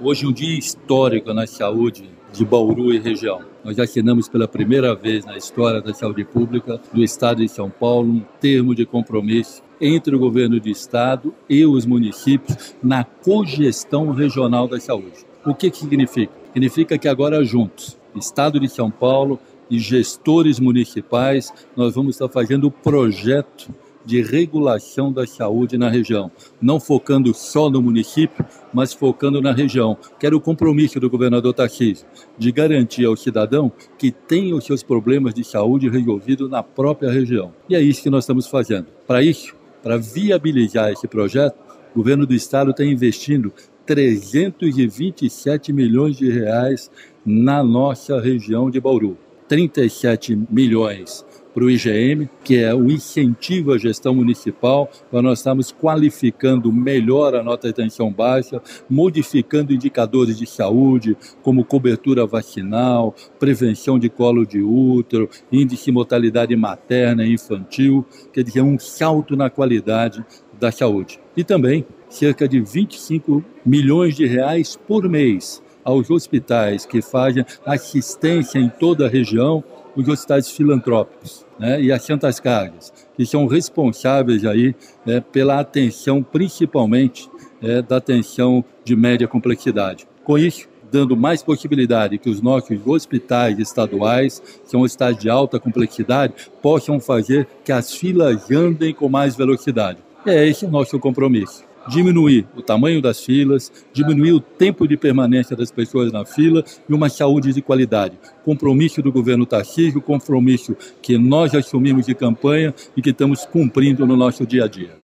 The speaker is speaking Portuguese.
Hoje um dia histórico na saúde de Bauru e região. Nós assinamos pela primeira vez na história da saúde pública do Estado de São Paulo um termo de compromisso entre o governo do estado e os municípios na cogestão regional da saúde. O que, que significa? Significa que agora juntos, Estado de São Paulo e gestores municipais, nós vamos estar fazendo o projeto de regulação da saúde na região, não focando só no município, mas focando na região, que era o compromisso do governador Tarcísio, de garantir ao cidadão que tem os seus problemas de saúde resolvidos na própria região. E é isso que nós estamos fazendo. Para isso, para viabilizar esse projeto, o governo do estado está investindo 327 milhões de reais na nossa região de Bauru. 37 milhões para o IGM, que é o incentivo à gestão municipal, para nós estamos qualificando melhor a nota de atenção baixa, modificando indicadores de saúde, como cobertura vacinal, prevenção de colo de útero, índice de mortalidade materna e infantil, quer dizer, um salto na qualidade da saúde. E também cerca de 25 milhões de reais por mês aos hospitais que fazem assistência em toda a região, os hospitais filantrópicos né, e as Santas Cargas, que são responsáveis aí né, pela atenção, principalmente é, da atenção de média complexidade. Com isso, dando mais possibilidade que os nossos hospitais estaduais, que são hospitais de alta complexidade, possam fazer que as filas andem com mais velocidade. É esse o nosso compromisso diminuir o tamanho das filas, diminuir o tempo de permanência das pessoas na fila e uma saúde de qualidade. Compromisso do governo Tarcísio, compromisso que nós assumimos de campanha e que estamos cumprindo no nosso dia a dia.